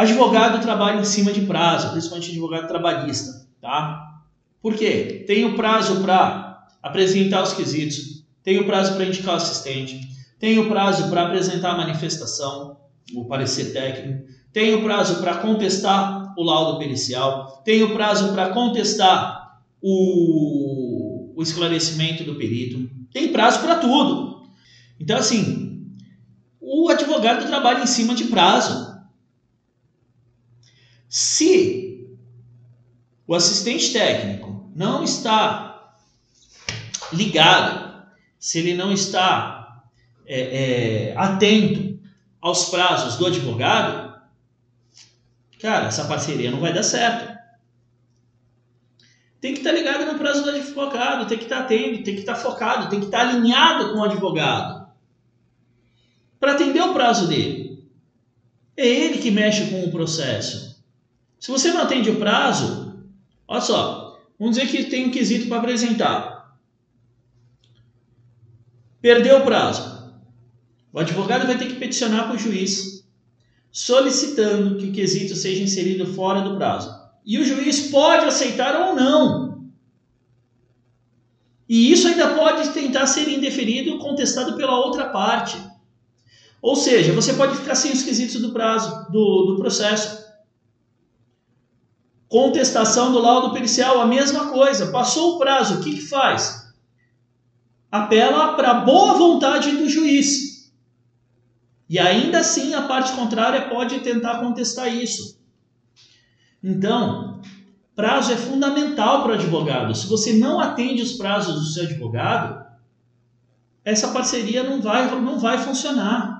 Advogado trabalha em cima de prazo, principalmente advogado trabalhista, tá? Por quê? Tem o prazo para apresentar os quesitos, tem o prazo para indicar o assistente, tem o prazo para apresentar a manifestação, o parecer técnico, tem o prazo para contestar o laudo pericial, tem o prazo para contestar o, o esclarecimento do perito, tem prazo para tudo. Então, assim, o advogado trabalha em cima de prazo. Se o assistente técnico não está ligado, se ele não está é, é, atento aos prazos do advogado, cara, essa parceria não vai dar certo. Tem que estar ligado no prazo do advogado, tem que estar atento, tem que estar focado, tem que estar alinhado com o advogado para atender o prazo dele. É ele que mexe com o processo. Se você não atende o prazo, olha só, vamos dizer que tem um quesito para apresentar. Perdeu o prazo. O advogado vai ter que peticionar para o juiz solicitando que o quesito seja inserido fora do prazo. E o juiz pode aceitar ou não. E isso ainda pode tentar ser indeferido contestado pela outra parte. Ou seja, você pode ficar sem os quesitos do prazo, do, do processo. Contestação do laudo pericial, a mesma coisa. Passou o prazo, o que, que faz? Apela para a boa vontade do juiz. E ainda assim a parte contrária pode tentar contestar isso. Então, prazo é fundamental para o advogado. Se você não atende os prazos do seu advogado, essa parceria não vai, não vai funcionar.